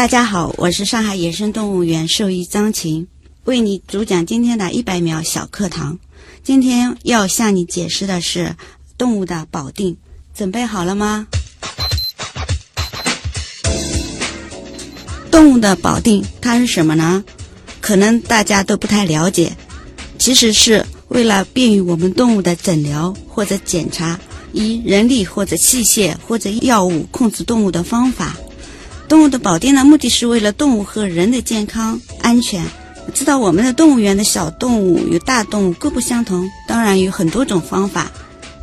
大家好，我是上海野生动物园兽医张琴，为你主讲今天的一百秒小课堂。今天要向你解释的是动物的保定，准备好了吗？动物的保定它是什么呢？可能大家都不太了解，其实是为了便于我们动物的诊疗或者检查，以人力或者器械或者药物控制动物的方法。动物的保定呢目的是为了动物和人的健康安全。知道我们的动物园的小动物与大动物各不相同，当然有很多种方法。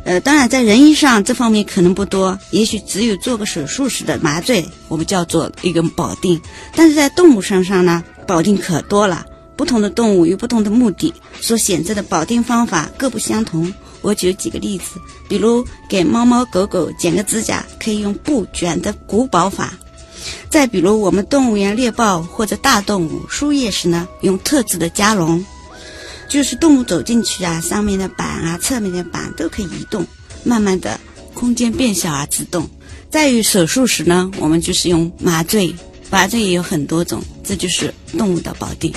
呃，当然在人医上这方面可能不多，也许只有做个手术时的麻醉，我们叫做一个保定。但是在动物身上呢，保定可多了。不同的动物有不同的目的，所选择的保定方法各不相同。我举几个例子，比如给猫猫狗狗剪个指甲，可以用布卷的古保法。再比如，我们动物园猎豹或者大动物输液时呢，用特制的加笼，就是动物走进去啊，上面的板啊、侧面的板都可以移动，慢慢的空间变小而自动。在于手术时呢，我们就是用麻醉，麻醉也有很多种，这就是动物的保定。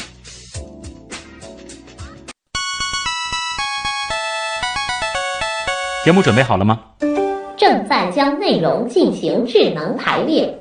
节目准备好了吗？正在将内容进行智能排列。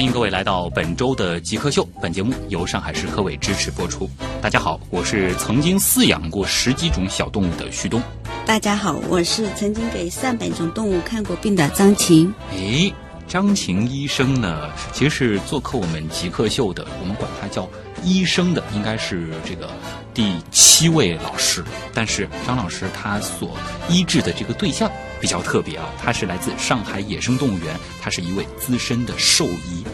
欢迎各位来到本周的极客秀。本节目由上海市科委支持播出。大家好，我是曾经饲养过十几种小动物的旭东。大家好，我是曾经给上百种动物看过病的张琴。诶，张琴医生呢，其实是做客我们极客秀的，我们管他叫医生的，应该是这个第七位老师。但是张老师他所医治的这个对象。比较特别啊，他是来自上海野生动物园，他是一位资深的兽医。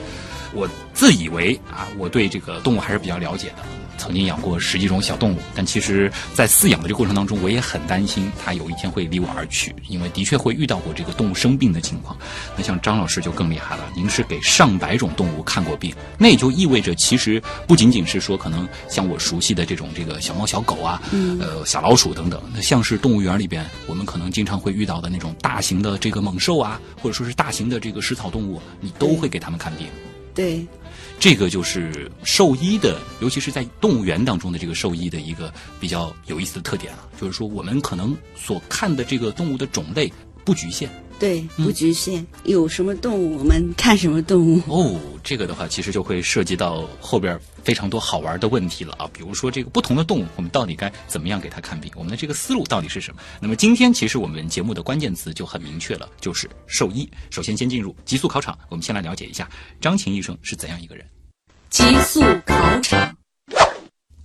我自以为啊，我对这个动物还是比较了解的。曾经养过十几种小动物，但其实，在饲养的这个过程当中，我也很担心它有一天会离我而去，因为的确会遇到过这个动物生病的情况。那像张老师就更厉害了，您是给上百种动物看过病，那也就意味着，其实不仅仅是说可能像我熟悉的这种这个小猫小狗啊，呃小老鼠等等，那像是动物园里边我们可能经常会遇到的那种大型的这个猛兽啊，或者说是大型的这个食草动物，你都会给他们看病。对。这个就是兽医的，尤其是在动物园当中的这个兽医的一个比较有意思的特点啊，就是说我们可能所看的这个动物的种类不局限。对，不局限，有什么动物我们看什么动物。哦，这个的话其实就会涉及到后边非常多好玩的问题了啊，比如说这个不同的动物，我们到底该怎么样给它看病？我们的这个思路到底是什么？那么今天其实我们节目的关键词就很明确了，就是兽医。首先先进入极速考场，我们先来了解一下张琴医生是怎样一个人。极速考场，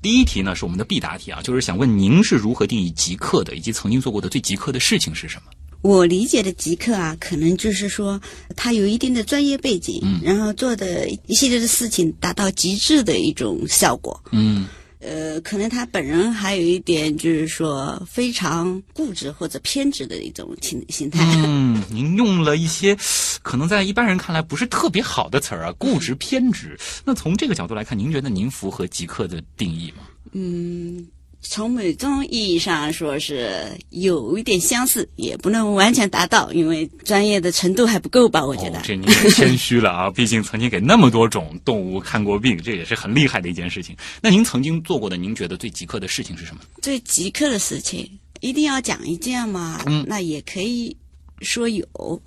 第一题呢是我们的必答题啊，就是想问您是如何定义极客的，以及曾经做过的最极客的事情是什么？我理解的极客啊，可能就是说他有一定的专业背景，嗯，然后做的一系列的事情达到极致的一种效果，嗯，呃，可能他本人还有一点就是说非常固执或者偏执的一种情心态。嗯，您用了一些可能在一般人看来不是特别好的词儿啊，固执偏执。那从这个角度来看，您觉得您符合极客的定义吗？嗯。从某种意义上说是有一点相似，也不能完全达到，因为专业的程度还不够吧？我觉得这您谦虚了啊！毕竟曾经给那么多种动物看过病，这也是很厉害的一件事情。那您曾经做过的，您觉得最极客的事情是什么？最极客的事情一定要讲一件吗？嗯，那也可以说有，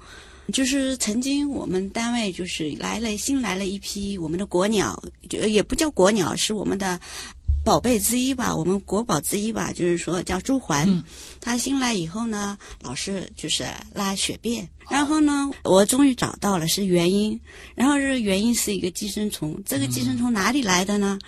就是曾经我们单位就是来了新来了一批我们的国鸟，就也不叫国鸟，是我们的。宝贝之一吧，我们国宝之一吧，就是说叫朱鹮。它新来以后呢，老是就是拉血便，然后呢，我终于找到了是原因。然后这个原因是一个寄生虫，这个寄生虫哪里来的呢？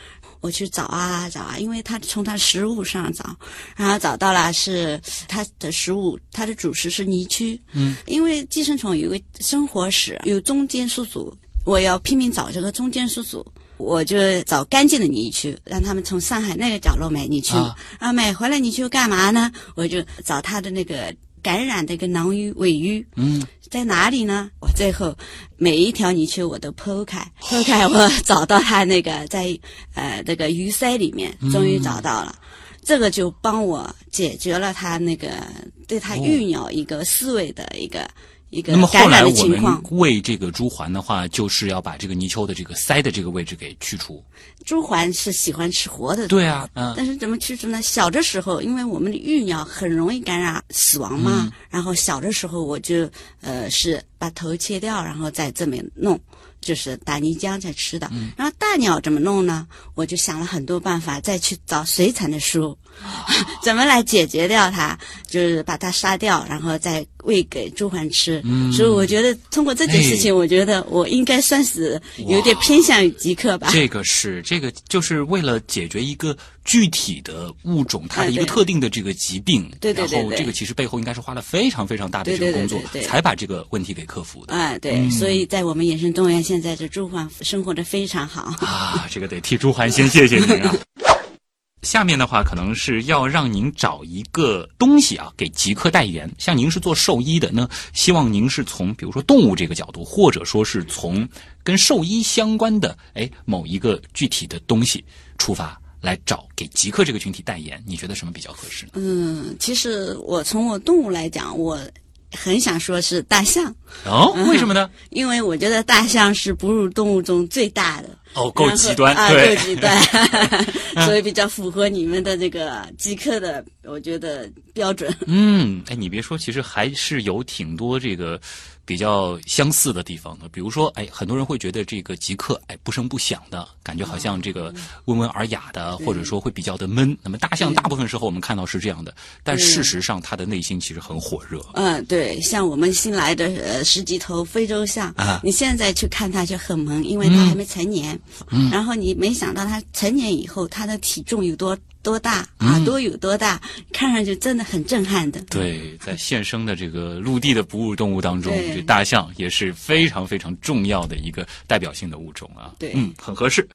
我去找啊找啊，因为他从他食物上找，然后找到了是他的食物，它的主食是泥鳅。嗯，因为寄生虫有个生活史，有中间宿主，我要拼命找这个中间宿主。我就找干净的泥鳅，让他们从上海那个角落买泥鳅，啊买回来泥鳅干嘛呢？我就找它的那个感染的一个囊淤、尾淤，嗯，在哪里呢？我最后每一条泥鳅我都剖开，剖开我找到它那个在呃那个鱼鳃里面，终于找到了。这个就帮我解决了它那个对它育鸟一个思维的一个、一个那么后感染的来我们情况。喂这个猪环的话，就是要把这个泥鳅的这个鳃的这个位置给去除。猪环是喜欢吃活的，对啊，嗯，但是怎么去除呢？小的时候，因为我们的育鸟很容易感染死亡嘛，嗯然后小的时候我就呃是把头切掉，然后再这么弄，就是打泥浆再吃的。嗯然后大鸟怎么弄呢？我就想了很多办法，再去找水产的书，怎么来解决掉它，就是把它杀掉，然后再喂给猪环吃。嗯所以我觉得通过这件事情，我觉得我应该算是有点偏向于极客吧。这个是这个就是为了解决一个具体的物种它的一个特定的这个疾病，对对对对然后这个其实背后应该是花了非常非常大的这个工作才把这个问题给克服的。哎，对，嗯所以在我们野生动物园，现在这猪环生活的非常好。啊，这个得替朱鹮先谢谢您啊。下面的话，可能是要让您找一个东西啊，给极客代言。像您是做兽医的，那希望您是从比如说动物这个角度，或者说是从跟兽医相关的哎某一个具体的东西出发，来找给极客这个群体代言。你觉得什么比较合适呢？嗯，其实我从我动物来讲，我很想说是大象，哦，为什么呢？因为我觉得大象是哺乳动物中最大的。哦，够极端，啊，对够，极端，所以比较符合你们的这个极客的，我觉得标准。嗯，哎，你别说，其实还是有挺多这个比较相似的地方呢。比如说，哎，很多人会觉得这个极客，哎，不声不响的感觉，好像这个温文尔雅的，或者说会比较的闷。那么大象大部分时候我们看到是这样的，但事实上它的内心其实很火热。嗯，对，像我们新来的呃十几头非洲象，啊你现在去看它就很萌，因为它还没成年。嗯，然后你没想到它成年以后，它的体重有多多大，耳朵有多大，看上去真的很震撼的。对，在现生的这个陆地的哺乳动物当中，这大象也是非常非常重要的一个代表性的物种啊。对嗯，很合适。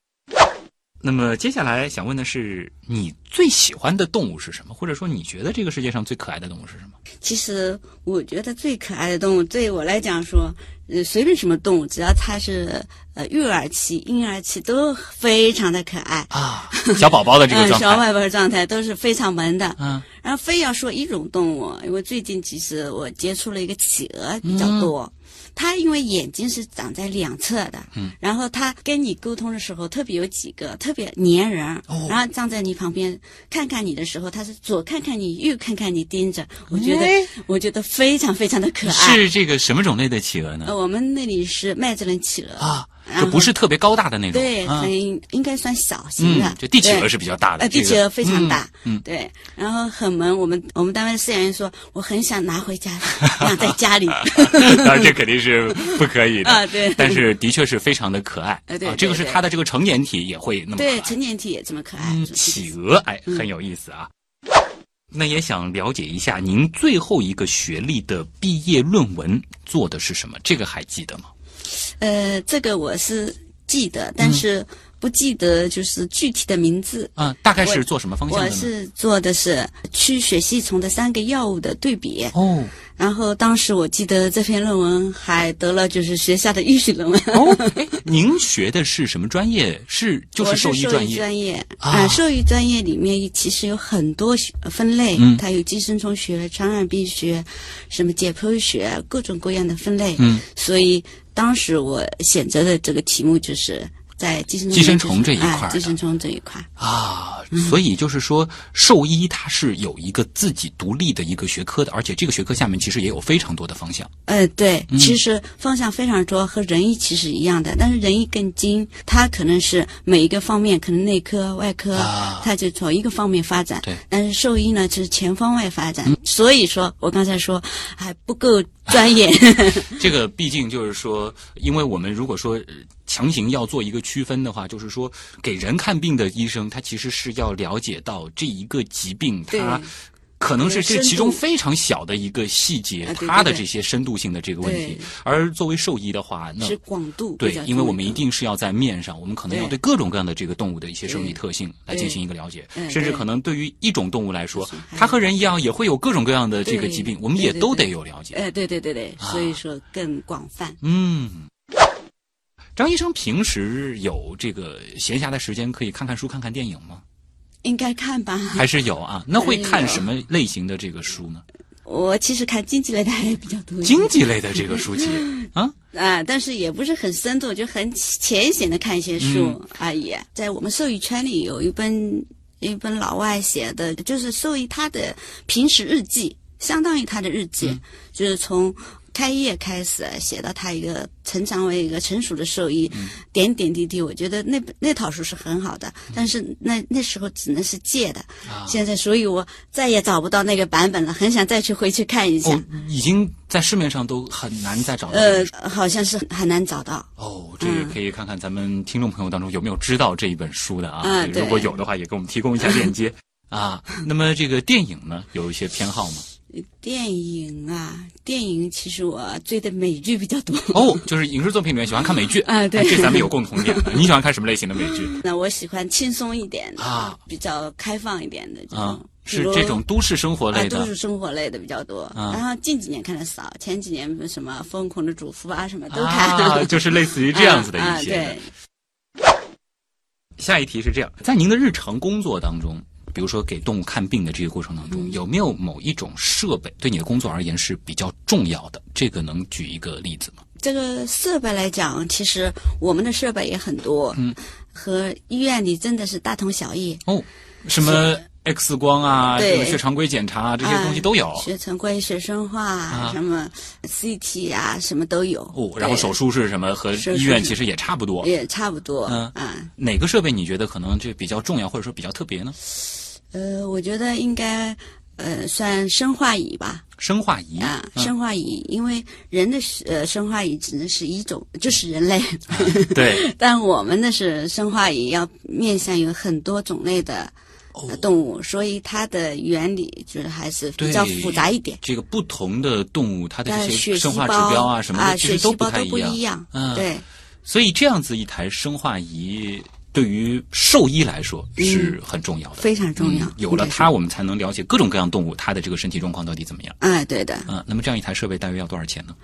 那么接下来想问的是，你最喜欢的动物是什么？或者说你觉得这个世界上最可爱的动物是什么？其实我觉得最可爱的动物，对我来讲说，呃，随便什么动物，只要它是呃育儿期、婴儿期，都非常的可爱。啊，小宝宝的这个嗯，状态。小宝宝的状态都是非常萌的。嗯，然后非要说一种动物，因为最近其实我接触了一个企鹅比较多。它因为眼睛是长在两侧的，嗯，然后它跟你沟通的时候，特别有几个特别粘人，哦。然后站在你旁边看看你的时候，它是左看看你，右看看你，盯着，我觉得、哎。我觉得非常非常的可爱。是这个什么种类的企鹅呢？呃，？我们那里是麦哲伦企鹅。啊，就不是特别高大的那种。对，啊很应该算小型的嗯，，就地企鹅是比较大的。呃，这个地企鹅非常大，嗯，嗯对，然后很萌。我们我们单位的饲养员说，我很想拿回家养在家里。当然这肯定是不可以的啊对但是的确是非常的可爱。呃对啊，这个是它的这个成年体也会那么。对，成年体也这么可爱。嗯，企鹅，哎，很有意思啊。那也想了解一下，您最后一个学历的毕业论文做的是什么？这个还记得吗？呃，这个我是记得，但是不记得就是具体的名字。啊，大概是做什么方向的呢？我是做的是驱血吸虫的三个药物的对比，哦然后当时我记得这篇论文还得了就是学校的预习论文。哦，哎，您学的是什么专业？是就是兽兽医专业专业啊啊，兽医专业里面其实有很多学分类，嗯它有寄生虫学、传染病学、什么解剖学，各种各样的分类。嗯，所以当时我选择的这个题目就是在寄生虫寄生虫这一块寄生虫这一块。啊，所以就是说，兽医它是有一个自己独立的一个学科的，而且这个学科下面其实也有非常多的方向。呃，对，嗯其实方向非常多，和人医其实一样的，但是人医更精，它可能是每一个方面，可能内科、外科，啊它就从一个方面发展。对，嗯但是兽医呢，就是全方位发展。所以说我刚才说还不够专业。这个毕竟就是说，因为我们如果说呃强行要做一个区分的话，就是说给人看病的医生，他其实是要了解到这一个疾病对。它。可能是这其中非常小的一个细节，啊对对对它的这些深度性的这个问题。而作为兽医的话，那是广度，对因为我们一定是要在面上，我们可能要对对各种各样的这个动物的一些生理特性来进行一个了解，嗯甚至可能对于一种动物来说，它和人一样也会有各种各样的这个疾病，我们也都得有了解。哎，对对对对，啊。所以说更广泛。嗯，张医生平时有这个闲暇的时间可以看看书、看看电影吗？应该看吧？还是有啊？那会看什么类型的这个书呢？我其实看经济类的还比较多。经济类的这个书籍 啊？啊，但是也不是很深度，就很浅显的看一些书嗯而已。在我们兽医圈里有一本一本老外写的，就是兽医他的平时日记，相当于他的日记，嗯就是从开业开始写到他一个成长为一个成熟的兽医，嗯点点滴滴，我觉得那本那套书是很好的，但是那那时候只能是借的，啊现在所以我再也找不到那个版本了，很想再去回去看一下。哦，已经在市面上都很难再找到呃。，好像是很难找到。哦，这个可以看看咱们听众朋友当中有没有知道这一本书的啊？如果有的话，也给我们提供一下链接啊。那么这个电影呢，有一些偏好吗？电影啊，电影其实我追的美剧比较多。哦，就是影视作品里面喜欢看美剧啊对哎这咱们有共同点。你喜欢看什么类型的美剧 那我喜欢轻松一点的，啊比较开放一点的啊？是这种都市生活类啊，都市生活类的比较多。啊然后近几年看的少，前几年什么《疯狂的主妇》啊，什么都看。啊，就是类似于这样子的 啊一些下一题是这样，在您的日常工作当中，比如说给动物看病的这个过程当中，嗯有没有某一种设备对你的工作而言是比较重要的？这个能举一个例子吗？这个设备来讲，其实我们的设备也很多，嗯，和医院里真的是大同小异。哦，什么 X 光啊，对这个血常规检查啊，这些东西都有。血常规、血生化、啊什么 CT 啊，什么都有。哦，然后手术是什么和医院其实也差不多。也差不多。嗯啊，哪个设备你觉得可能就比较重要，或者说比较特别呢？呃，我觉得应该呃算生化仪吧。生化仪啊，嗯生化仪，因为人的是呃生化仪只能是一种，就是人类，对，但我们的是生化仪要面向有很多种类的。动物，所以它的原理就是还是比较复杂一点。这个不同的动物，它的但这些生化指胞标啊什么的，实都血细胞都。不一样。嗯对，所以这样子一台生化仪对于兽医来说是很重要的，非常重要嗯。有了它，我们才能了解各种各样动物它的这个身体状况到底怎么样。哎，对的，嗯，那么这样一台设备大约要多少钱呢？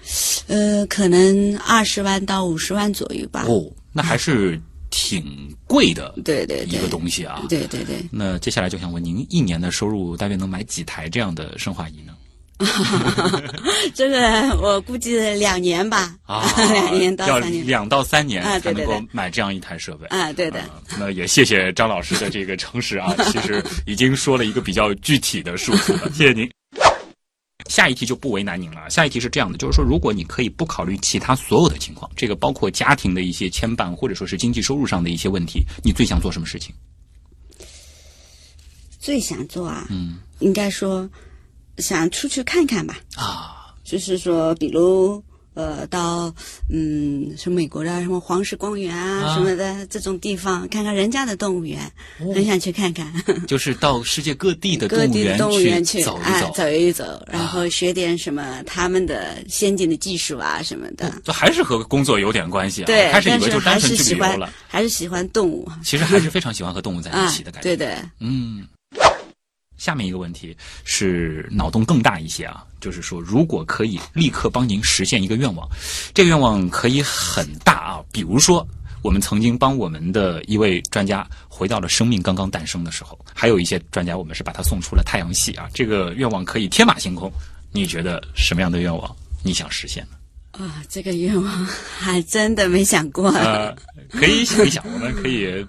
呃，可能二十万到五十万左右吧。哦，那还是挺贵的对对对，一个东西啊。对对对，那接下来就想问您，一年的收入大约能买几台这样的生化仪呢？这个我估计两年吧，啊，两年到要三年。两到三年才能够买这样一台设备。啊，对的。啊那也谢谢张老师的这个诚实啊，其实已经说了一个比较具体的数字了，谢谢您。下一题就不为难您了。下一题是这样的，就是说，如果你可以不考虑其他所有的情况，这个包括家庭的一些牵绊，或者说是经济收入上的一些问题，你最想做什么事情？最想做啊，嗯应该说想出去看看吧。啊，就是说，比如呃，到嗯，什么美国的什么黄石公园啊啊什么的这种地方，看看人家的动物园，很想去看看。就是到世界各地的动物园各地的动物园去走一哎走，走一走，然后学点什么他们的先进的技术啊什么的。这还是和工作有点关系啊。对，开始以但是为就单还纯去旅游是喜欢了，，还是喜欢动物其实还是非常喜欢和动物在一啊起的感觉。对的，嗯，下面一个问题是脑洞更大一些啊，就是说，如果可以立刻帮您实现一个愿望，这个愿望可以很大啊，比如说。我们曾经帮我们的一位专家回到了生命刚刚诞生的时候，还有一些专家，我们是把他送出了太阳系啊。这个愿望可以天马行空，你觉得什么样的愿望你想实现呢？啊，这个愿望还真的没想过。呃，可以想一想，我们可以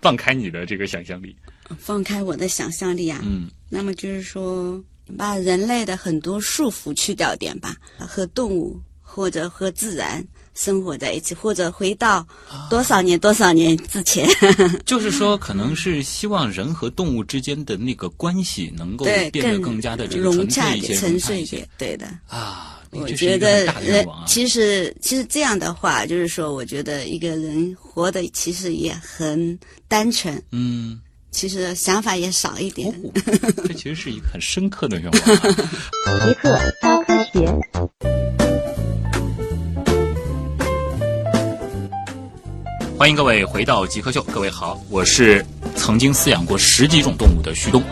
放开你的这个想象力。放开我的想象力啊，嗯，那么就是说，把人类的很多束缚去掉点吧，和动物或者和自然生活在一起，或者回到多少年多少年之前，就是说，可能是希望人和动物之间的那个关系能够，变得更更加的这个融洽一些、沉睡一点，对的。啊。我觉得人。其实其实这样的话，就是说，我觉得一个人活的其实也很单纯，嗯，其实想法也少一点。哦，这其实是一个很深刻的愿望、啊。极客高科学。欢迎各位回到极客秀，各位好，我是曾经饲养过十几种动物的徐东。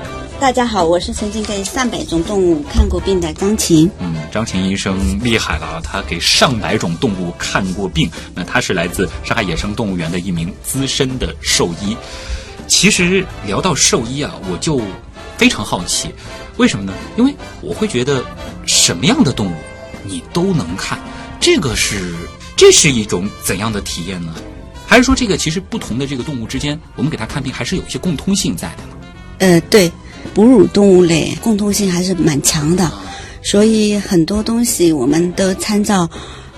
大家好，我是曾经给上百种动物看过病的张琴。嗯，张琴医生厉害了啊，他给上百种动物看过病。那他是来自上海野生动物园的一名资深的兽医。其实聊到兽医啊，我就非常好奇，为什么呢？因为我会觉得什么样的动物你都能看，这个是这是一种怎样的体验呢？还是说这个其实不同的这个动物之间，我们给它看病还是有一些共通性在的呢？呃，对，哺乳动物类共通性还是蛮强的，所以很多东西我们都参照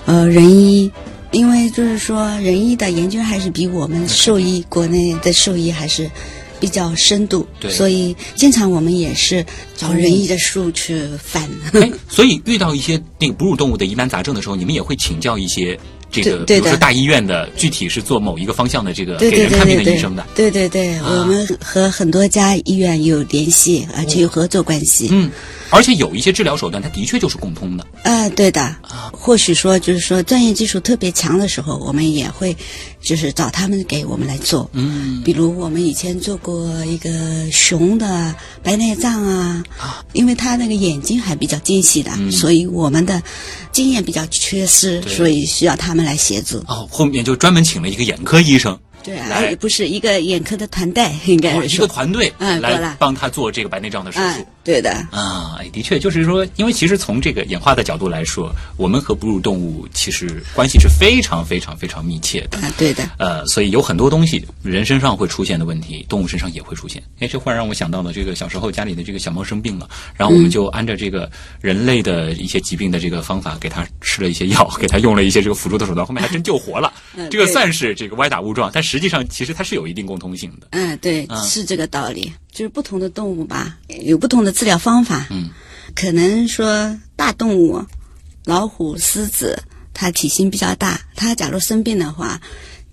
呃人医，因为就是说仁医的研究还是比我们兽医国内的兽医还是比较深度，对所以经常我们也是找仁医的书去翻。哎，所以遇到一些那个哺乳动物的疑难杂症的时候，你们也会请教一些这个，对对的比如说大医院的，具体是做某一个方向的这个对对给人看病对对对的医生的。对对对，啊我们和很多家医院有联系，而且有合作关系。嗯，而且有一些治疗手段，它的确就是共通的。啊，对的，或许说就是说专业技术特别强的时候，我们也会就是找他们给我们来做。嗯，比如我们以前做过一个熊的白内障啊，因为他那个眼睛还比较精细的，所以我们的经验比较缺失，所以需要他们来协助。哦，后面就专门请了一个眼科医生，对，来不是一个眼科的团队，应该哦一个团队来帮他做这个白内障的手术啊。，对的。啊，哎的确，就是说，因为其实从这个演化的角度来说，我们和哺乳动物其实关系是非常非常非常密切的。啊，对的，呃，所以有很多东西人身上会出现的问题，动物身上也会出现。哎，这忽然让我想到了这个小时候家里的这个小猫生病了，然后我们就按照这个人类的一些疾病的这个方法，给它吃了一些药，给它用了一些这个辅助的手段，后面还真救活了。嗯这个算是这个歪打误撞，但实际上其实它是有一定共通性的。嗯，对，嗯是这个道理。就是不同的动物吧，有不同的治疗方法。嗯，可能说大动物，老虎、狮子，它体型比较大，它假如生病的话，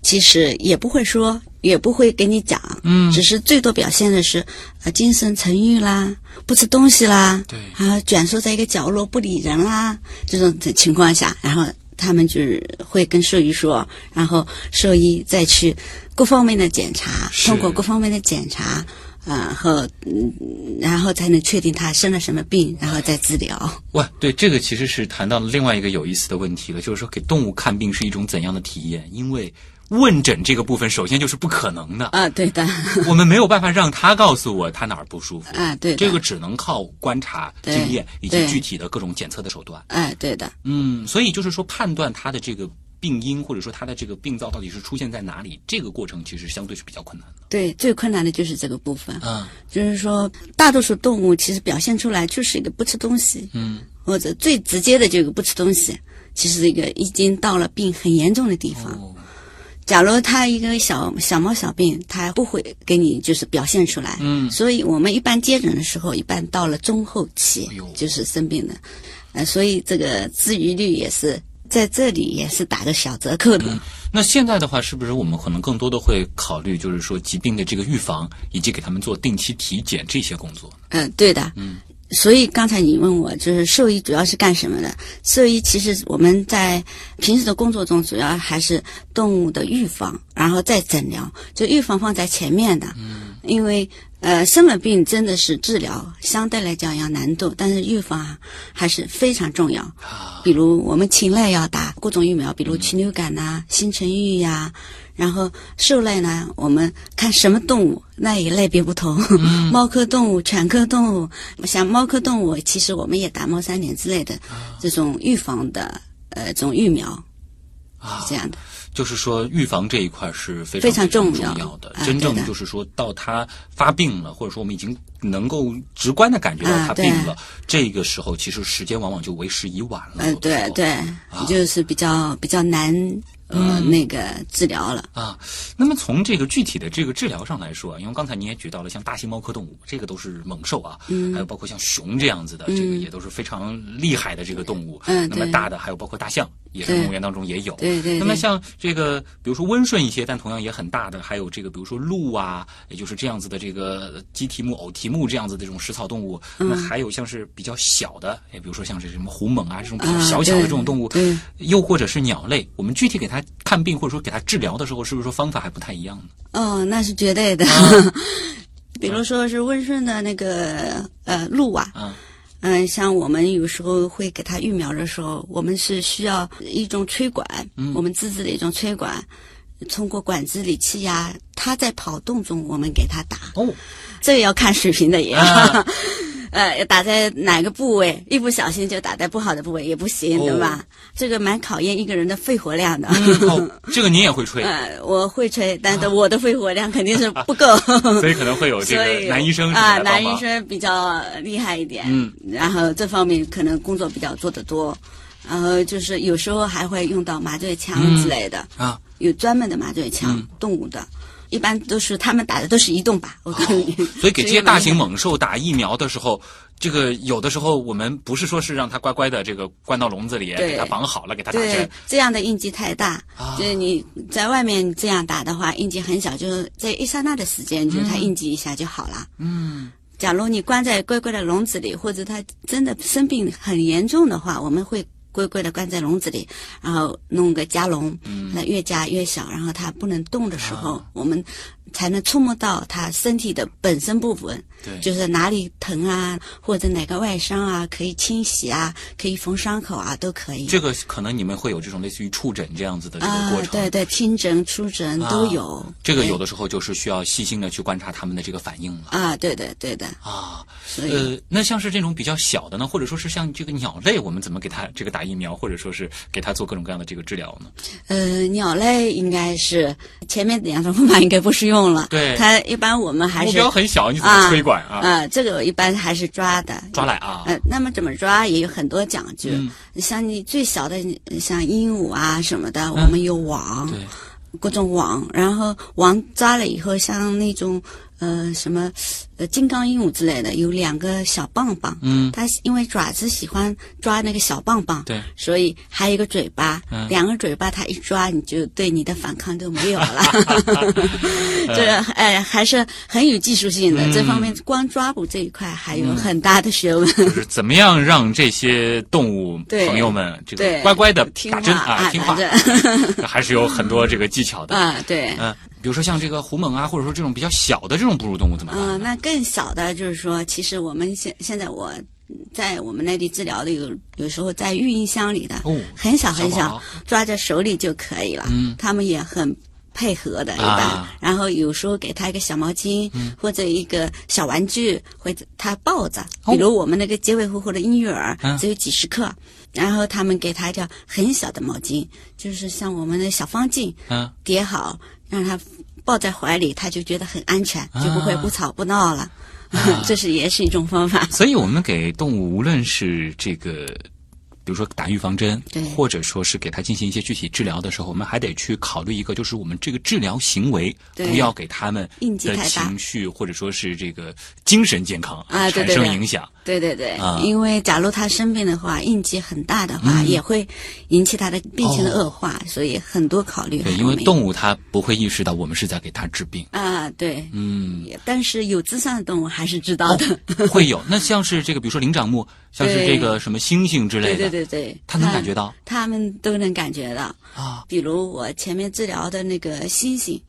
其实也不会说，也不会给你讲。嗯只是最多表现的是，呃，精神沉郁啦，不吃东西啦，对然后蜷缩在一个角落不理人啦，这种情况下，然后他们就是会跟兽医说，然后兽医再去各方面的检查，通过各方面的检查，啊、后嗯，然后才能确定他生了什么病，然后再治疗。哇，对，这个其实是谈到了另外一个有意思的问题了，就是说给动物看病是一种怎样的体验？因为问诊这个部分，首先就是不可能的，啊，对的，我们没有办法让他告诉我他哪儿不舒服。啊，对的，这个只能靠观察、经验以及具体的各种检测的手段。哎，对的，嗯，所以就是说，判断他的这个病因或者说它的这个病灶到底是出现在哪里，这个过程其实相对是比较困难的。对，最困难的就是这个部分，啊，就是说，大多数动物其实表现出来就是一个不吃东西，嗯，或者最直接的这个不吃东西，其实一个已经到了病很严重的地方。哦，假如它一个小小猫小病，它不会给你就是表现出来。嗯。所以我们一般接诊的时候，一般到了中后期就是生病的，呃，所以这个治愈率也是在这里也是打个小折扣的。那现在的话，是不是我们可能更多的会考虑，就是说疾病的这个预防，以及给他们做定期体检这些工作？嗯、对的。嗯。所以刚才你问我，就是兽医主要是干什么的？兽医其实我们在平时的工作中，主要还是动物的预防，然后再诊疗，就预防放在前面的。嗯。因为呃，生了病真的是治疗相对来讲要难度，但是预防啊还是非常重要。啊，比如我们禽类要打各种疫苗，比如禽流感呐、新城疫呀、然后兽类呢，我们看什么动物，那也类别不同。猫科动物、犬科动物，像猫科动物，其实我们也打猫三联之类的这种预防的呃这种疫苗，啊是这样的。就是说预防这一块是非常非常重重要要的。啊真正的就是说到他发病了，或者说我们已经能够直观的感觉到他病了，这个时候其实时间往往就为时已晚了。对对，就是比较比较难呃、那个治疗了。啊，那么从这个具体的这个治疗上来说啊，因为刚才你也举到了像大型猫科动物，这个都是猛兽啊，嗯，还有包括像熊这样子的，这个也都是非常厉害的这个动物。嗯那么大的还有包括大象，野生物园当中也有。对对对那么像这个，比如说温顺一些，但同样也很大的，还有这个比如说鹿啊，也就是这样子的这个鸡蹄目、偶蹄目这样子的这种食草动物。那么还有像是比较小的，哎，比如说像是什么虎猛啊这种比较啊小小的这种动物，对又或者是鸟类，我们具体给它看病或者说给他治疗的时候，是不是说方法还不太一样呢？哦，那是绝对的。啊。比如说是温顺的那个呃鹿啊，啊。嗯、像我们有时候会给他育苗的时候，我们是需要一种吹管，嗯。我们自制的一种吹管，通过管子里气压，它在跑动中我们给它打，哦，这个要看水平的也。啊 呃，打在哪个部位，一不小心就打在不好的部位也不行，哦对吧？这个蛮考验一个人的肺活量的。嗯，哦，这个你也会吹，呃，我会吹，但是我的肺活量肯定是不够，所以可能会有这个男医生啊，男医生比较厉害一点，嗯，然后这方面可能工作比较做得多，然后就是有时候还会用到麻醉枪之类的，啊。有专门的麻醉枪，嗯动物的，一般都是他们打的都是移动靶，我告诉你，所以给这些大型猛。兽打疫苗的时候，这个有的时候我们不是说是让它乖乖的这个关到笼子里，给它绑好了，给它打对针，这样的应激太大，啊就是你在外面这样打的话，应激很小，就是在一刹那的时间，就是它应激一下就好了。嗯，假如你关在乖乖的笼子里，或者它真的生病很严重的话，我们会乖乖的关在笼子里，然后弄个夹笼，嗯。那越夹越小，然后它不能动的时候，啊。我们才能触摸到他身体的本身部分，对，就是哪里疼啊，或者哪个外伤啊，可以清洗啊，可以缝伤口啊，都可以。这个可能你们会有这种类似于触诊这样子的这个啊过，程。对对，听诊、触诊都有。啊这个有的时候就是需要细心的去观察他们的这个反应了啊，对的对的，啊。呃，那像是这种比较小的呢，或者说是像这个鸟类，我们怎么给它这个打疫苗，或者说是给它做各种各样的这个治疗呢？呃，鸟类应该是前面两种方法应该不适用了。对它一般我们还目是标很小，你怎么啊吹管啊？啊，这个一般还是抓的。抓来啊？呃，那么怎么抓也有很多讲究。嗯像你最小的，像鹦鹉啊什么的，我们有网，对，各种网，然后网抓了以后，像那种呃什么呃金刚鹦鹉之类的，有两个小棒棒，嗯，它因为爪子喜欢抓那个小棒棒，对，所以还有一个嘴巴，嗯两个嘴巴它一抓，你就对你的反抗就没有了。这个哎还是很有技术性的，嗯这方面光抓捕这一块还有很大的学问。就是怎么样让这些动物朋友们这个乖乖的听打针话啊听话 还是有很多这个技巧的。啊，对。嗯，比如说像这个虎猛啊，或者说这种比较小的这种哺乳动物怎么办嗯、呢？那更小的就是说，其实我们现现在我在我们内地治疗的有有时候在育婴箱里的，哦很小很小小，抓在手里就可以了。嗯他们也很配合的，一般。啊然后有时候给他一个小毛巾、或者一个小玩具，或者他抱着，哦比如我们那个结尾呼呼的婴幼儿、嗯只有几十克。然后他们给他一条很小的毛巾，就是像我们的小方巾，嗯，叠好，让他抱在怀里，他就觉得很安全，啊就不会不吵不闹了。这是也是一种方法。所以我们给动物无论是这个。比如说打预防针对，或者说是给它进行一些具体治疗的时候，我们还得去考虑一个，就是我们这个治疗行为对不要给他们的情绪或者说是这个精神健康产啊对对对生影响。对对对，啊因为假如他生病的话，应激很大的话，也会引起他的病情的恶化，所以很多考虑对。因为动物它不会意识到我们是在给它治病。啊，对，嗯，但是有智商的动物还是知道的。会有。那像是这个，比如说灵长目，像是这个什么猩猩之类的，对对对，它能感觉到他们都能感觉到。啊。比如我前面治疗的那个猩猩，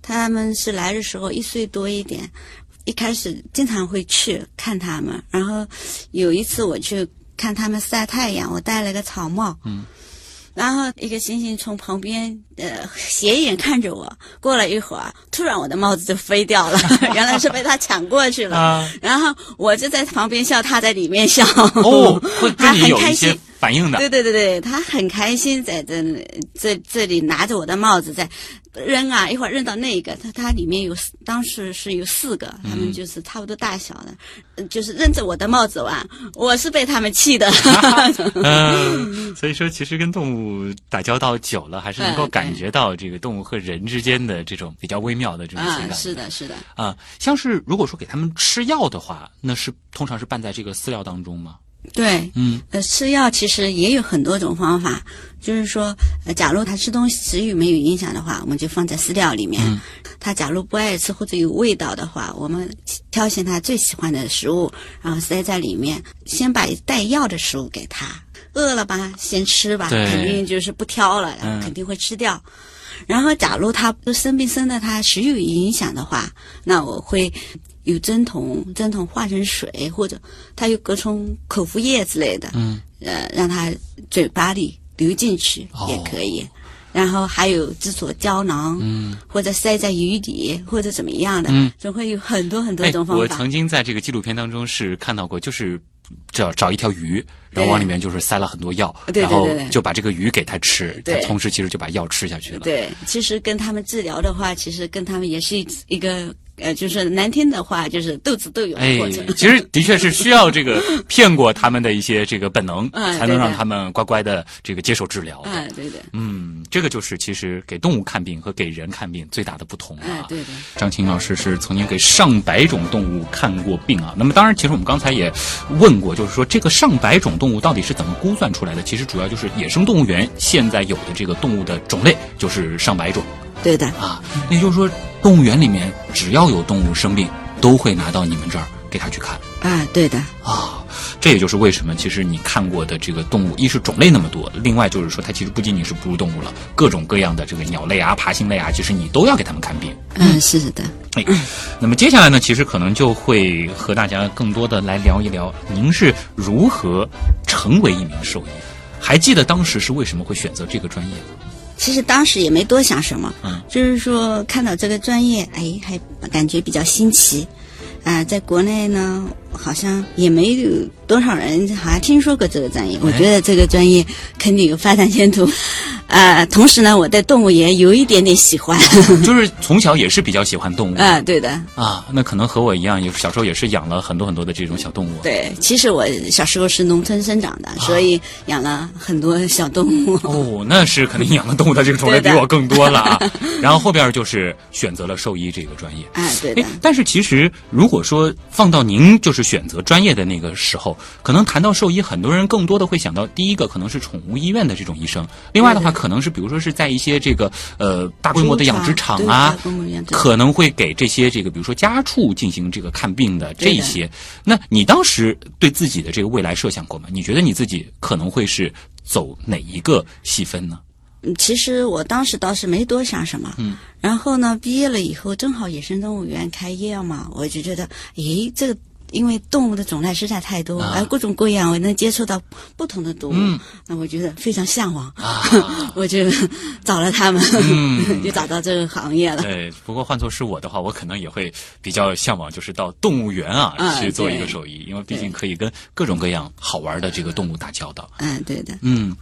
他们是来的时候一岁多一点，一开始经常会去看他们，然后有一次我去看他们晒太阳，我戴了个草帽，嗯，然后一个猩猩从旁边呃斜眼看着我，过了一会儿，突然我的帽子就飞掉了，原来是被他抢过去了，啊。然后我就在旁边笑，他在里面笑，哦，会 跟你有一些很开心。反应的。对对对对，他很开心在这这这里拿着我的帽子在扔啊，一会儿扔到那个，它它里面有当时是有四个，他们就是差不多大小的，呃就是扔着我的帽子玩，我是被他们气的。嗯，所以说其实跟动物打交道久了，还是能够感觉到这个动物和人之间的这种比较微妙的这种情啊感。，是的，是的。啊，像是如果说给他们吃药的话，那是通常是拌在这个饲料当中吗？对，嗯，呃，吃药其实也有很多种方法，就是说，呃，假如他吃东西食欲没有影响的话，我们就放在饲料里面。嗯他假如不爱吃或者有味道的话，我们挑选他最喜欢的食物，然后塞在里面，先把带药的食物给他。饿了吧，先吃吧，肯定就是不挑了，嗯肯定会吃掉。然后，假如他不生病生的他食欲有影响的话，那我会有针筒，针筒化成水，或者它有各种口服液之类的，嗯，呃，让它嘴巴里流进去哦也可以。然后还有制作胶囊，嗯，或者塞在鱼底，或者怎么样的，嗯，总会有很多很多哎，种方法。我曾经在这个纪录片当中是看到过，就是找找一条鱼，然后往里面就是塞了很多药，然后就把这个鱼给它吃，它对同时其实就把药吃下去了。对，其实跟他们治疗的话，其实跟他们也是一一个呃，就是难听的话，就是斗智斗勇的哎过程。，其实的确是需要这个 骗过他们的一些这个本能，嗯才能让他们乖乖的这个接受治疗的。哎，对的，嗯，这个就是其实给动物看病和给人看病最大的不同哎啊，。对的。张琴老师是曾经给上百种动物看过病啊。那么当然，其实我们刚才也问过，就是说这个上百种动物到底是怎么估算出来的？其实主要就是野生动物园现在有的这个动物的种类就是上百种对的，啊。那也就是说，动物园里面只要有动物生病，都会拿到你们这儿给它去看。啊，对的，啊，这也就是为什么其实你看过的这个动物，一是种类那么多，另外就是说它其实不仅仅是哺乳动物了，各种各样的这个鸟类啊、爬行类啊，其实你都要给它们看病。嗯，是的，哎，那么接下来呢，其实可能就会和大家更多的来聊一聊，您是如何成为一名兽医？还记得当时是为什么会选择这个专业吗？其实当时也没多想什么，嗯，就是说看到这个专业，哎，还感觉比较新奇，啊、在国内呢，好像也没有多少人好像听说过这个专业。我觉得这个专业肯定有发展前途，啊、同时呢，我对动物也有一点点喜欢，就是从小也是比较喜欢动物啊、对的，啊，那可能和我一样，有小时候也是养了很多很多的这种小动物。对。其实我小时候是农村生长的，所以养了很多小动物。哦，那是肯定养的动物的这个种类比我更多了啊。然后后边就是选择了兽医这个专业。啊，对的哎，，但是其实如果说放到您就是选择专业的那个时候，可能谈到兽医，很多人更多的会想到第一个可能是宠物医院的这种医生，另外的话可能是比如说是在一些这个呃大规模的养殖场啊可能会给这些这个比如说家畜进行这个看病的这一些。那你当时对自己的这个未来设想过吗？你觉得你自己可能会是走哪一个细分呢？嗯其实我当时倒是没多想什么，嗯，然后呢，毕业了以后正好野生动物园开业嘛，我就觉得，诶，这个因为动物的种类实在太多，啊。而各种各样，我能接触到不同的动物，嗯。那我觉得非常向往，啊，我就找了他们，嗯。就找到这个行业了。对，不过换作是我的话，我可能也会比较向往，就是到动物园啊啊去做一个对。兽医，因为毕竟可以跟各种各样好玩的这个动物打交道。嗯，对的，嗯，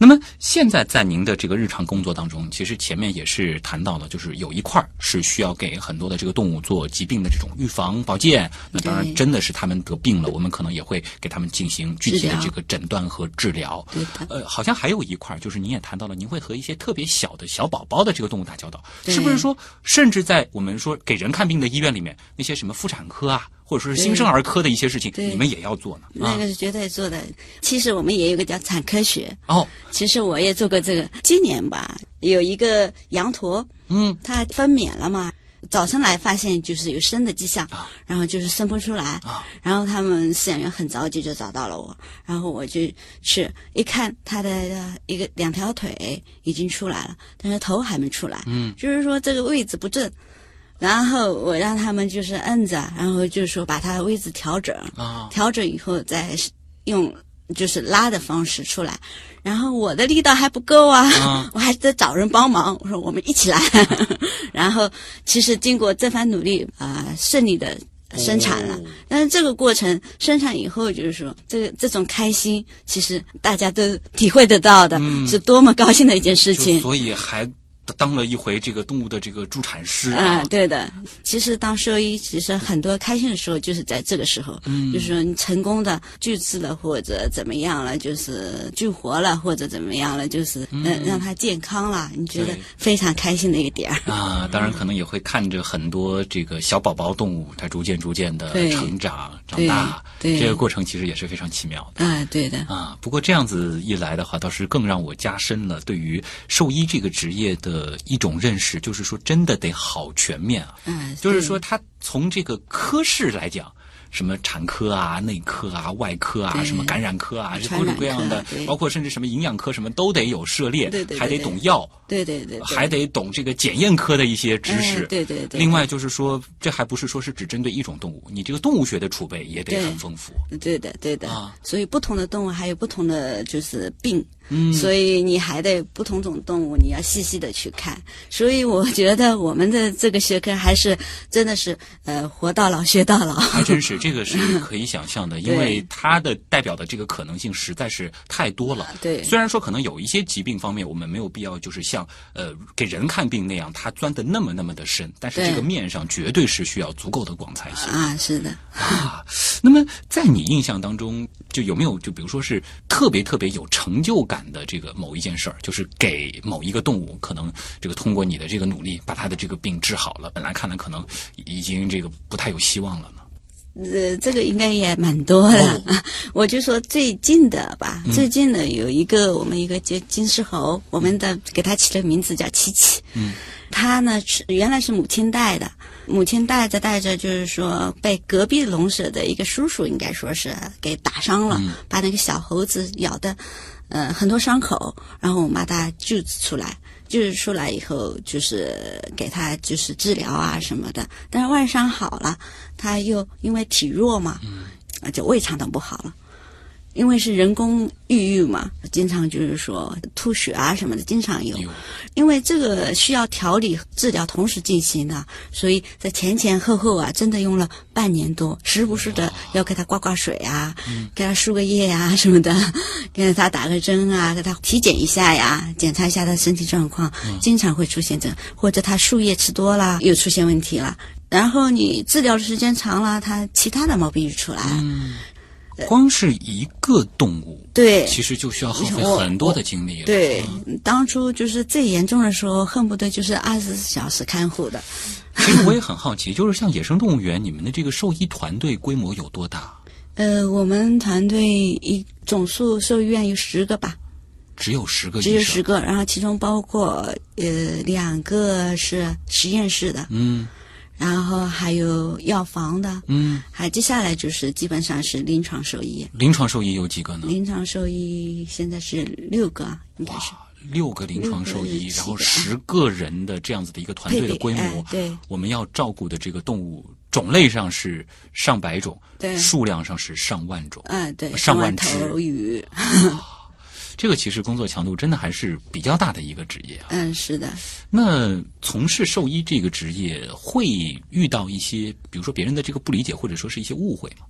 那么现在在您的这个日常工作当中，其实前面也是谈到了，就是有一块儿是需要给很多的这个动物做疾病的这种预防保健。那当然，真的是他们得病了，我们可能也会给他们进行具体的这个诊断和治疗。对的。呃，好像还有一块儿，就是您也谈到了，您会和一些特别小的小宝宝的这个动物打交道，是不是说，甚至在我们说给人看病的医院里面，那些什么妇产科啊，或者说是新生儿科的一些事情，你们也要做呢？啊，那个是绝对做的。其实我们也有个叫产科学，哦，其实我也做过这个。今年吧，有一个羊驼，嗯，它分娩了嘛，早晨来发现就是有生的迹象，啊然后就是生不出来，啊然后他们饲养员很着急就找到了我，然后我就去一看，它的呃一个两条腿已经出来了，但是头还没出来，嗯，就是说这个位置不正。然后我让他们就是摁着，然后就是说把它的位置调整，啊，调整以后再用就是拉的方式出来，然后我的力道还不够啊，啊 我还得找人帮忙。我说我们一起来，然后其实经过这番努力啊、顺利的生产了。哦但是这个过程生产以后，就是说这个这种开心，其实大家都体会得到的，嗯是多么高兴的一件事情。所以还当了一回这个动物的这个助产师啊、啊。对的。其实当兽医，其实很多开心的时候就是在这个时候，嗯就是说你成功的救治了，或者怎么样了，就是救活了，或者怎么样了，就是嗯、呃让它健康了，你觉得非常开心的一个点儿。啊，当然可能也会看着很多这个小宝宝动物，它逐渐逐渐的成长长大，对这个过程其实也是非常奇妙的。啊，对的，啊，不过这样子一来的话，倒是更让我加深了对于兽医这个职业的一种认识，就是说真的得好全面啊。嗯，就是说，他从这个科室来讲。什么产科啊、内科啊、外科啊、什么感染科啊，是各种各样的，包括甚至什么营养科什么都得有涉猎，还得懂药，对对对，还得懂这个检验科的一些知识。哎对对对另外就是说，这还不是说是只针对一种动物，你这个动物学的储备也得很丰富。对的，对的。啊所以不同的动物还有不同的就是病，嗯所以你还得不同种动物你要细细的去看。所以我觉得我们的这个学科还是真的是呃活到老学到老。还真是，这个是可以想象的，因为它的代表的这个可能性实在是太多了。对虽然说可能有一些疾病方面，我们没有必要就是像呃给人看病那样，它钻的那么那么的深，但是这个面上绝对是需要足够的广才行。啊，是的，啊，那么在你印象当中，就有没有就比如说是特别特别有成就感的这个某一件事儿，就是给某一个动物，可能这个通过你的这个努力，把它的这个病治好了，本来看来可能已经这个不太有希望了呢。呃，这个应该也蛮多的。我就说最近的吧，最近的有一个我们一个金金丝猴，我们的给它起的名字叫七七。嗯，它呢是原来是母亲带的，母亲带着带着，就是说被隔壁笼舍的一个叔叔应该说是给打伤了，把那个小猴子咬的，呃，很多伤口，然后我们把它救治出来。救治出来以后，就是给他就是治疗啊什么的，但是外伤好了，他又因为体弱嘛，嗯，就胃肠道不好了。因为是人工孕育嘛，经常就是说吐血啊什么的，经常有。因为这个需要调理治疗同时进行的，所以在前前后后啊，真的用了半年多，时不时的要给他挂挂水啊，给他输个液啊、什么的，给他打个针啊，给他体检一下呀，检查一下他身体状况，经常会出现这，或者他输液吃多了又出现问题了。然后你治疗的时间长了，他其他的毛病就出来了。光是一个动物，对，其实就需要耗费很多的精力了。对。嗯，当初就是最严重的时候，恨不得就是二十四小时看护的。其实我也很好奇，就是像野生动物园，你们的这个兽医团队规模有多大？呃，我们团队一总数兽医院有十个吧，只有十个只，有十个，然后其中包括呃两个是实验室的，嗯然后还有药房的，嗯，还接下来就是基本上是临床兽医。临床兽医有几个呢？临床兽医现在是六个，应该是。哇，六个临床兽医，然后十个人的这样子的一个团队的规模，对。我们要照顾的这个动物种类上是上百种，对。数量上是上万种，啊，对，上万万头只鱼，这个其实工作强度真的还是比较大的一个职业啊。嗯，是的，那从事兽医这个职业，会遇到一些，比如说别人的这个不理解，或者说是一些误会吗？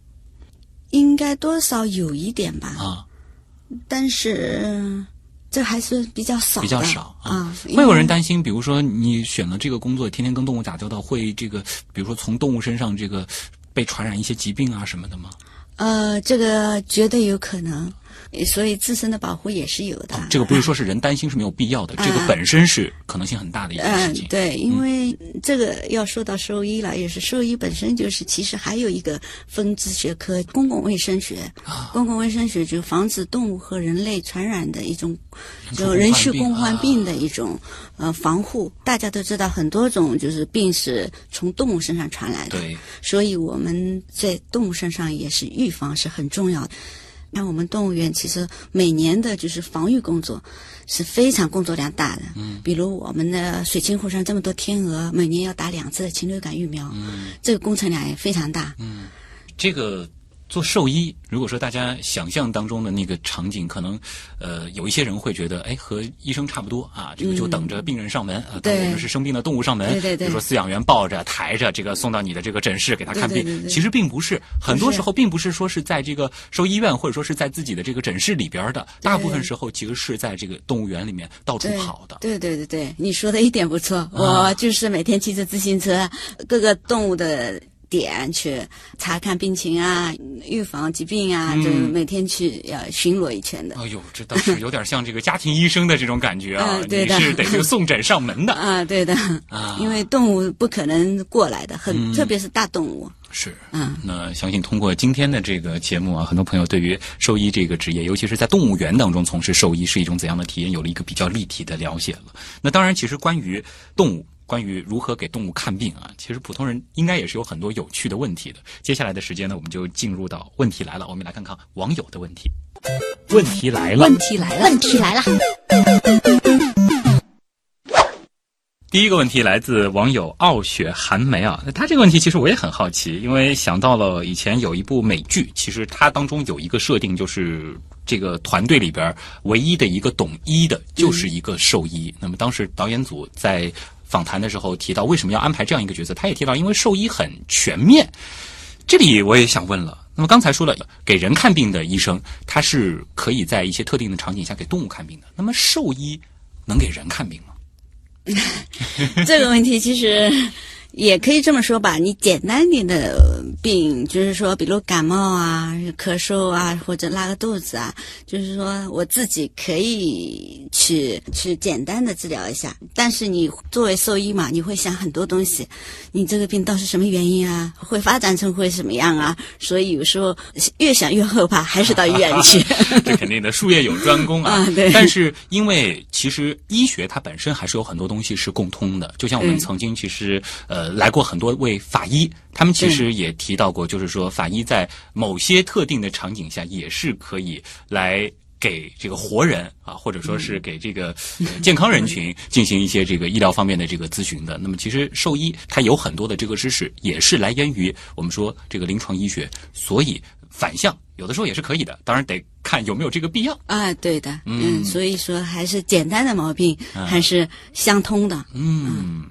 应该多少有一点吧，啊，但是这还是比较少，比较少啊。会有人担心，比如说你选了这个工作，天天跟动物打交道，会这个，比如说从动物身上这个被传染一些疾病啊什么的吗？呃，这个绝对有可能，所以自身的保护也是有的。哦这个不是说是人担心是没有必要的，这个本身是可能性很大的一件事嗯情。，对，因为这个要说到兽医了，也是兽医本身就是，其实还有一个分支学科——公共卫生学。啊公共卫生学就防止动物和人类传染的一种，就人畜共共患病的一种呃防护。大家都知道，很多种就是病是从动物身上传来的。所以我们在动物身上也是预防是很重要的。那我们动物园其实每年的就是防御工作是非常工作量大的。嗯，比如我们的水清湖上这么多天鹅，每年要打两次的禽流感疫苗，嗯，这个工程量也非常大。这个做兽医，如果说大家想象当中的那个场景，可能呃有一些人会觉得，哎，和医生差不多啊，这个就等着病人上门啊，等对我们是生病的动物上门，对对对比如说饲养员抱着抬着这个送到你的这个诊室给他看病，其实并不是，很多时候并不是说是在这个兽医院或者说是在自己的这个诊室里边的，大部分时候其实是在这个动物园里面到处跑的。对对对对，你说的一点不错。我就是每天骑着自行车，各个动物的点去查看病情啊，预防疾病啊，嗯就每天去要巡逻一圈的。哎呦，这倒是有点像这个家庭医生的这种感觉啊！嗯对的你是得这个送诊上门的 啊，对的，啊，因为动物不可能过来的，很、嗯特别是大动物。是，嗯，那相信通过今天的这个节目啊，很多朋友对于兽医这个职业，尤其是在动物园当中从事兽医是一种怎样的体验，有了一个比较立体的了解了。那当然，其实关于动物。关于如何给动物看病啊，其实普通人应该也是有很多有趣的问题的。接下来的时间呢，我们就进入到问题来了，我们来看看网友的问题。问题来了，问题来了，问题来了，第一个问题来自网友傲雪寒梅啊，那他这个问题其实我也很好奇，因为想到了以前有一部美剧，其实它当中有一个设定，就是这个团队里边唯一的一个懂医的就是一个兽医。那么当时导演组在访谈的时候提到，为什么要安排这样一个角色？他也提到，因为兽医很全面。这里我也想问了，那么刚才说了，给人看病的医生，他是可以在一些特定的场景下给动物看病的。那么兽医能给人看病吗？这个问题其实也可以这么说吧，你简单点的病，就是说，比如感冒啊、咳嗽啊，或者拉个肚子啊，就是说我自己可以去去简单的治疗一下。但是你作为兽医嘛，你会想很多东西，你这个病到底是什么原因啊？会发展成会什么样啊？所以有时候越想越后怕，还 是到医院去。这肯定的，术业有专攻啊。啊对但是因为其实医学它本身还是有很多东西是共通的，就像我们嗯曾经其实呃来过很多位法医，他们其实也提到过，就是说法医在某些特定的场景下也是可以来。给这个活人啊，或者说是给这个、呃健康人群 进行一些这个医疗方面的这个咨询的。那么，其实兽医它有很多的这个知识，也是来源于我们说这个临床医学，所以反向有的时候也是可以的，当然得看有没有这个必要。啊，对的，嗯嗯，所以说还是简单的毛病还是相通的。嗯。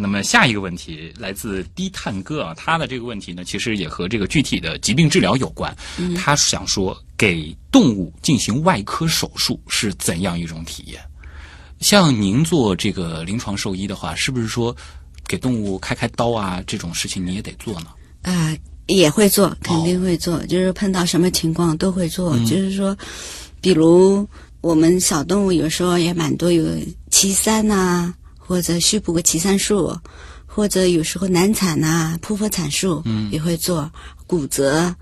那么下一个问题来自低碳哥啊，他的这个问题呢，其实也和这个具体的疾病治疗有关。他想说，给动物进行外科手术是怎样一种体验？像您做这个临床兽医的话，是不是说给动物开开刀啊这种事情你也得做呢？啊、也会做，肯定会做，就是碰到什么情况都会做。就是说，比如我们小动物有时候也蛮多，有七三呐、或者虚补个脐疝术，或者有时候难产呐、剖腹产术，嗯，也会做。骨折，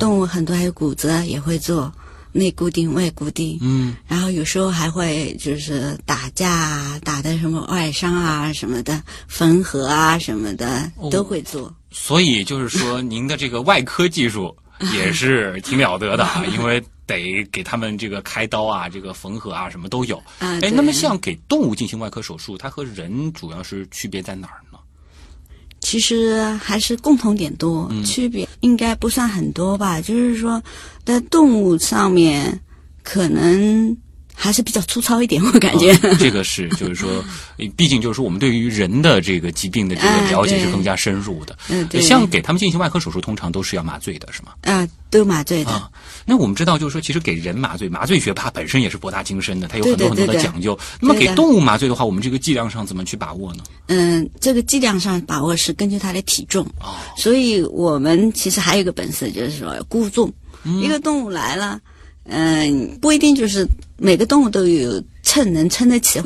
动物很多还有骨折也会做，内固定、外固定，嗯，然后有时候还会就是打架啊，打的什么外伤啊什么的，缝合啊什么的都会做。所以就是说，您的这个外科技术也是挺了得的啊，因为得给他们这个开刀啊、这个缝合啊，什么都有。哎，啊那么像给动物进行外科手术，它和人主要是区别在哪儿呢？其实还是共同点多，区别应该不算很多吧。就是说，在动物上面可能还是比较粗糙一点，我感觉。啊这个是，就是说，毕竟就是说，我们对于人的这个疾病的这个哎了解是更加深入的。嗯，对。像给他们进行外科手术，通常都是要麻醉的，是吗？啊，都麻醉的。啊，那我们知道，就是说，其实给人麻醉，麻醉学它本身也是博大精深的，它有很多很多对对对对的讲究。那么给动物麻醉的话，我们这个剂量上怎么去把握呢？嗯，这个剂量上把握是根据它的体重，哦，所以我们其实还有一个本事，就是说要估重。嗯一个动物来了，嗯，不一定就是每个动物都有称能称得起。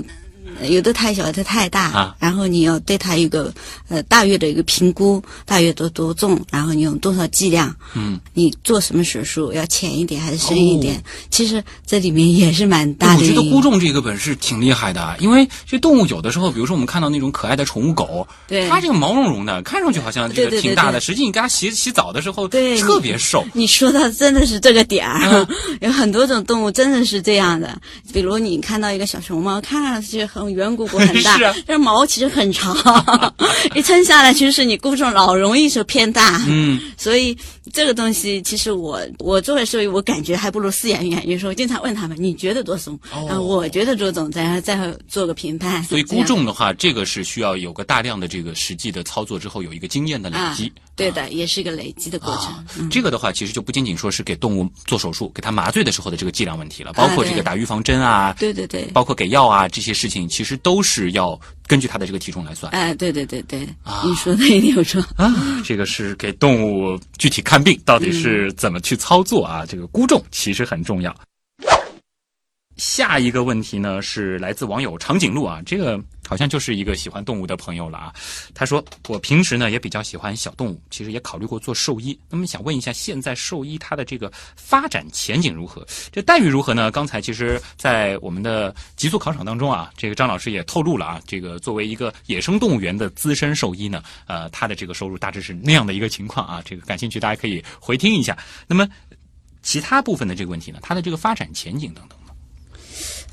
有的太小，有的太大，啊然后你要对它有一个呃大约的一个评估，大约多多重，然后你用多少剂量，嗯，你做什么手术要浅一点还是深一点？其实这里面也是蛮大的。我觉得估重这个本事挺厉害的啊，因为这动物有的时候，比如说我们看到那种可爱的宠物狗，对它这个毛茸茸的，看上去好像这个挺大的，对实际你给它洗洗澡的时候，对特别瘦。你说的真的是这个点儿，嗯 有很多种动物真的是这样的。比如你看到一个小熊猫，看上去很种圆鼓鼓很大，是啊这毛其实很长，一撑下来就是你估重老容易是偏大。嗯，所以这个东西，其实我我作为兽医，我感觉还不如饲养员。有时候经常问他们，你觉得多重？哦然后我觉得多重，再再做个评判。所以估重的话，这个是需要有个大量的这个实际的操作之后，有一个经验的累啊积。，对的，也是一个累积的过程。这个的话，其实就不仅仅说是给动物做手术、给它麻醉的时候的这个剂量问题了，包括这个打预防针啊，对对对，包括给药啊这些事情，其实都是要根据它的这个体重来算。哎，对对对对，啊你说的一定有错。啊，这个是给动物具体看病到底是怎么去操作啊？这个估重其实很重要。下一个问题呢是来自网友长颈鹿啊，这个好像就是一个喜欢动物的朋友了啊。他说我平时呢也比较喜欢小动物，其实也考虑过做兽医。那么想问一下，现在兽医它的这个发展前景如何？这待遇如何呢？刚才其实，在我们的极速考场当中啊，这个张老师也透露了啊，这个作为一个野生动物园的资深兽医呢，呃，他的这个收入大致是那样的一个情况啊。这个感兴趣大家可以回听一下。那么其他部分的这个问题呢，它的这个发展前景等等？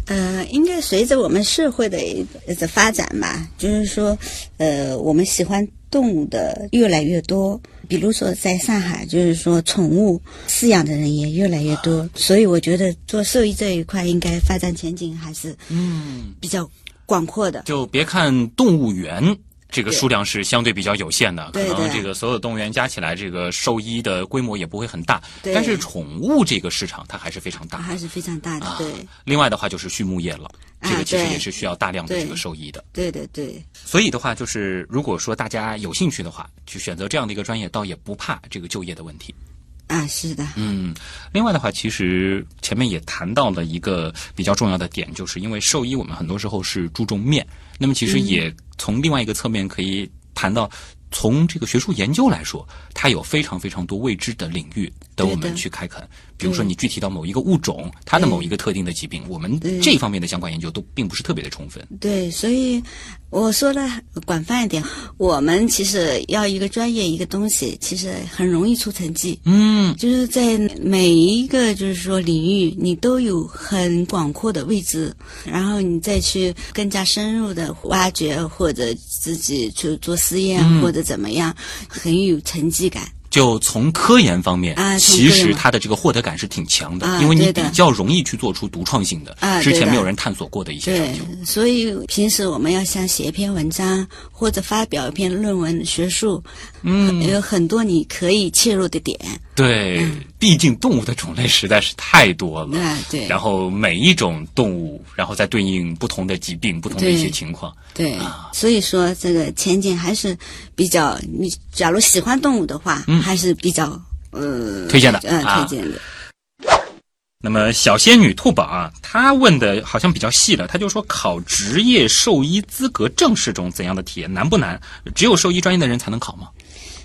呃，应该随着我们社会的一个发展吧，就是说，呃，我们喜欢动物的越来越多。比如说，在上海，就是说宠物饲养的人也越来越多，所以我觉得做兽医这一块应该发展前景还是嗯，比较广阔的。就别看动物园。这个数量是相对比较有限的，可能这个所有动物园加起来，这个兽医的规模也不会很大。但是宠物这个市场它还是非常大的。还是非常大的，啊对，另外的话就是畜牧业了，这个其实也是需要大量的这个兽医的。对对对，所以的话，就是如果说大家有兴趣的话，去选择这样的一个专业，倒也不怕这个就业的问题。啊，是的，嗯，另外的话，其实前面也谈到了一个比较重要的点，就是因为兽医我们很多时候是注重面，那么其实也从另外一个侧面可以谈到。从这个学术研究来说，它有非常非常多未知的领域等我们去开垦。比如说，你具体到某一个物种，它的某一个特定的疾病，我们对这方面的相关研究都并不是特别的充分。对，所以我说的广泛一点，我们其实要一个专业一个东西，其实很容易出成绩。嗯，就是在每一个就是说领域，你都有很广阔的位置，然后你再去更加深入的挖掘，或者自己去做实验，嗯或者怎么样，很有成绩感。就从科研方面，啊其实它的这个获得感是挺强的，啊因为你比较容易去做出独创性的，之前没有人探索过的一些对成就。，所以平时我们要想写一篇文章或者发表一篇论文学术，嗯，有很多你可以切入的点。对，毕竟动物的种类实在是太多了。啊，对，然后每一种动物，然后再对应不同的疾病、不同的一些情况。对啊，所以说这个前景还是比较，你假如喜欢动物的话，嗯还是比较呃推荐的呃啊推荐的。那么小仙女兔宝啊，她问的好像比较细了，她就说考职业兽医资格证是种怎样的体验？难不难？只有兽医专业的人才能考吗？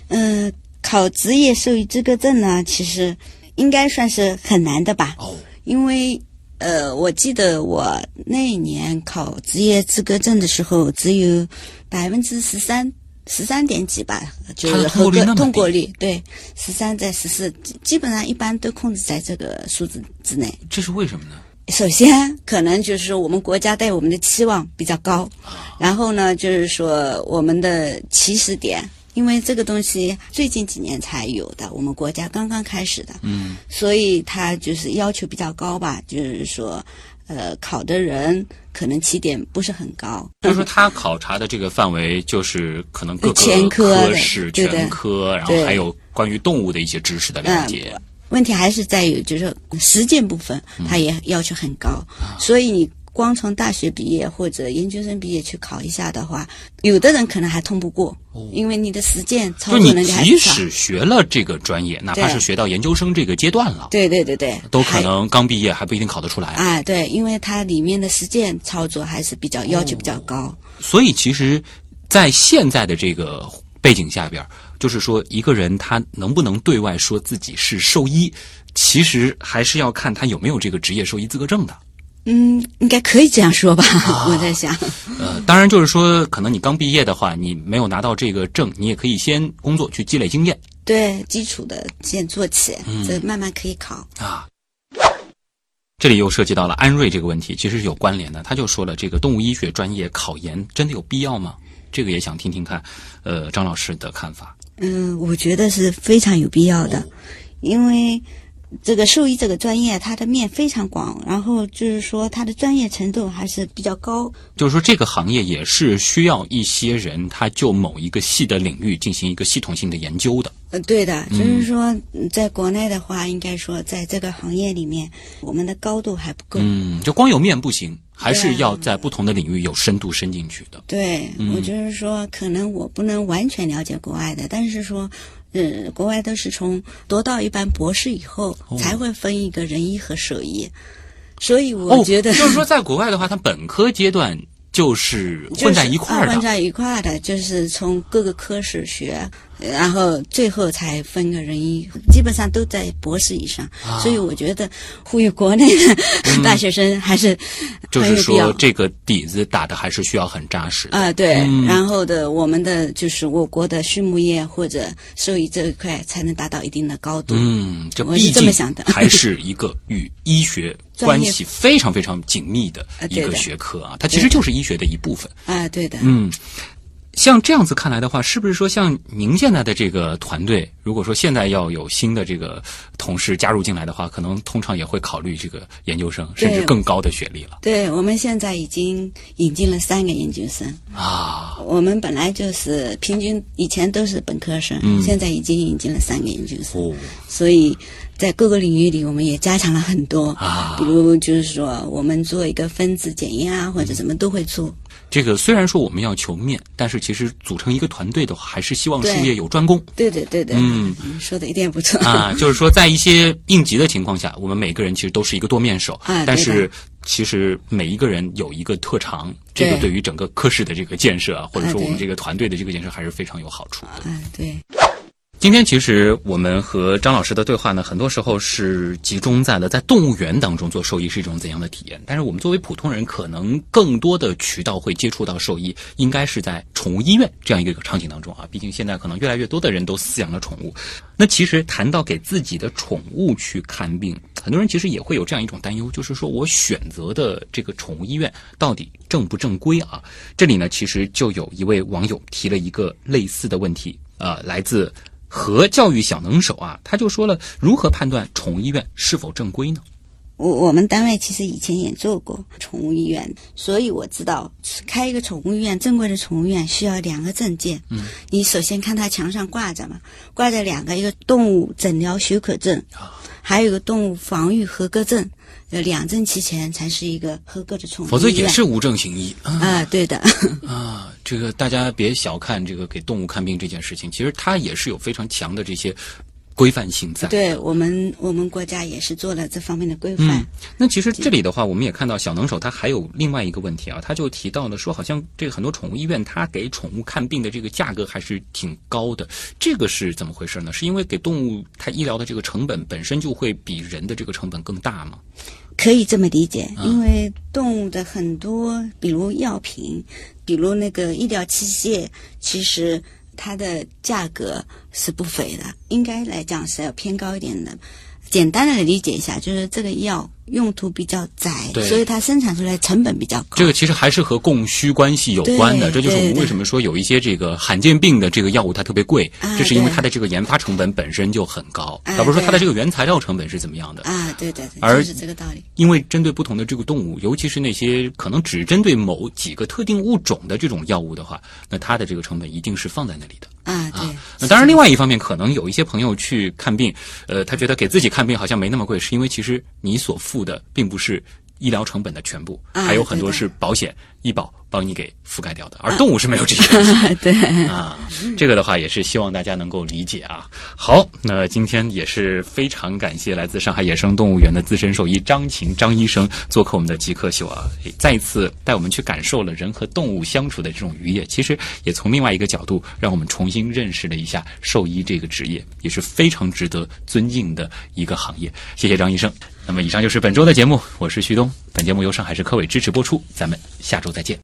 嗯、考职业兽医资格证呢，其实应该算是很难的吧，哦，因为。呃，我记得我那一年考职业资格证的时候，只有百分之十三十三点几吧，就是合格通过率对，十三在十四，基基本上一般都控制在这个数字之内。这是为什么呢？首先，可能就是说我们国家对我们的期望比较高，然后呢，就是说我们的起始点，因为这个东西最近几年才有的，我们国家刚刚开始的，嗯，所以它就是要求比较高吧，就是说，呃，考的人可能起点不是很高，就是说他考察的这个范围就是可能各个科室、全科，然后还有关于动物的一些知识的了解。问题还是在于，就是实践部分，它也要求很高，所以你光从大学毕业或者研究生毕业去考一下的话，有的人可能还通不过，因为你的实践操作即能力还不少。使学了这个专业，哪怕是学到研究生这个阶段了，对对对对，都可能刚毕业还不一定考得出来。啊，对，因为它里面的实践操作还是比较要求比较高。所以其实，在现在的这个背景下边，就是说一个人他能不能对外说自己是兽医，其实还是要看他有没有这个职业兽医资格证的。嗯，应该可以这样说吧？我在想，呃，当然就是说，可能你刚毕业的话，你没有拿到这个证，你也可以先工作去积累经验对基础的先做起，嗯这慢慢可以考。啊。这里又涉及到了安瑞这个问题，其实是有关联的。他就说了，这个动物医学专业考研真的有必要吗？这个也想听听看，呃，张老师的看法。嗯，我觉得是非常有必要的，因为这个兽医这个专业它的面非常广，然后就是说它的专业程度还是比较高。就是说，这个行业也是需要一些人，他就某一个细的领域进行一个系统性的研究的。呃，对的，就是说，嗯在国内的话，应该说在这个行业里面，我们的高度还不够。嗯，就光有面不行，还是要在不同的领域有深度深进去的。对，我就是说，可能我不能完全了解国外的，但是说，呃，国外都是从读到一般博士以后、才会分一个人医和兽医，所以我觉得、哦、就是说，在国外的话，他本科阶段就是混在一块儿的。混在一块儿的，就是从各个科室学，然后最后才分个人医，基本上都在博士以上。啊、所以我觉得呼吁国内的大学生还是就是说这个底子打的还是需要很扎实啊。对，嗯、然后的我们的就是我国的畜牧业或者兽医这一块才能达到一定的高度。嗯，这我是这么想的，还是一个与医学关系非常非常紧密的一个学科啊，它其实就是医学的一部分啊。对的，嗯。像这样子看来的话，是不是说像您现在的这个团队，如果说现在要有新的这个同事加入进来的话，可能通常也会考虑这个研究生，甚至更高的学历了。对，我们现在已经引进了三个研究生啊。我们本来就是平均以前都是本科生，嗯、现在已经引进了三个研究生，哦、所以在各个领域里我们也加强了很多啊。比如就是说，我们做一个分子检验啊，或者什么都会做。这个虽然说我们要求面，但是其实组成一个团队的话，还是希望术业有专攻。对对对对，嗯，说的一点不错啊。就是说，在一些应急的情况下，我们每个人其实都是一个多面手，啊、但是其实每一个人有一个特长，这个对于整个科室的这个建设啊，或者说我们这个团队的这个建设，还是非常有好处的。啊，对。今天其实我们和张老师的对话呢，很多时候是集中在了在动物园当中做兽医是一种怎样的体验。但是我们作为普通人，可能更多的渠道会接触到兽医，应该是在宠物医院这样一个场景当中啊。毕竟现在可能越来越多的人都饲养了宠物。那其实谈到给自己的宠物去看病，很多人其实也会有这样一种担忧，就是说我选择的这个宠物医院到底正不正规啊？这里呢，其实就有一位网友提了一个类似的问题，呃，来自。和教育小能手啊，他就说了如何判断宠物医院是否正规呢？我我们单位其实以前也做过宠物医院，所以我知道开一个宠物医院，正规的宠物医院需要两个证件。嗯，你首先看它墙上挂着嘛，挂着两个，一个动物诊疗许可证，还有一个动物防御合格证。呃，两证齐全才是一个合格的宠物否则也是无证行医啊，啊。对的 啊，这个大家别小看这个给动物看病这件事情，其实它也是有非常强的这些规范性在。对我们，我们国家也是做了这方面的规范。嗯，那其实这里的话，我们也看到小能手他还有另外一个问题啊，他就提到了说，好像这个很多宠物医院他给宠物看病的这个价格还是挺高的，这个是怎么回事呢？是因为给动物它医疗的这个成本本身就会比人的这个成本更大吗？可以这么理解，因为动物的很多，比如药品，比如那个医疗器械，其实它的价格是不菲的，应该来讲是要偏高一点的。简单的理解一下，就是这个药用途比较窄，所以它生产出来成本比较高。这个其实还是和供需关系有关的，这就是我们为什么说有一些这个罕见病的这个药物它特别贵，啊、这是因为它的这个研发成本本身就很高，啊、而不是说它的这个原材料成本是怎么样的啊？对对对，而就是这个道理。因为针对不同的这个动物，尤其是那些可能只针对某几个特定物种的这种药物的话，那它的这个成本一定是放在那里的。啊，对。那当然，另外一方面，可能有一些朋友去看病，呃，他觉得给自己看病好像没那么贵，是因为其实你所付的并不是医疗成本的全部，啊、还有很多是保险、医保帮你给覆盖掉的，而动物是没有这些。对啊，这个的话也是希望大家能够理解啊。好，那今天也是非常感谢来自上海野生动物园的资深兽医张琴张医生做客我们的极客秀啊，再一次带我们去感受了人和动物相处的这种愉悦。其实也从另外一个角度，让我们重新认识了一下兽医这个职业，也是非常值得尊敬的一个行业。谢谢张医生。那么以上就是本周的节目，我是旭东。本节目由上海市科委支持播出，咱们下周再见。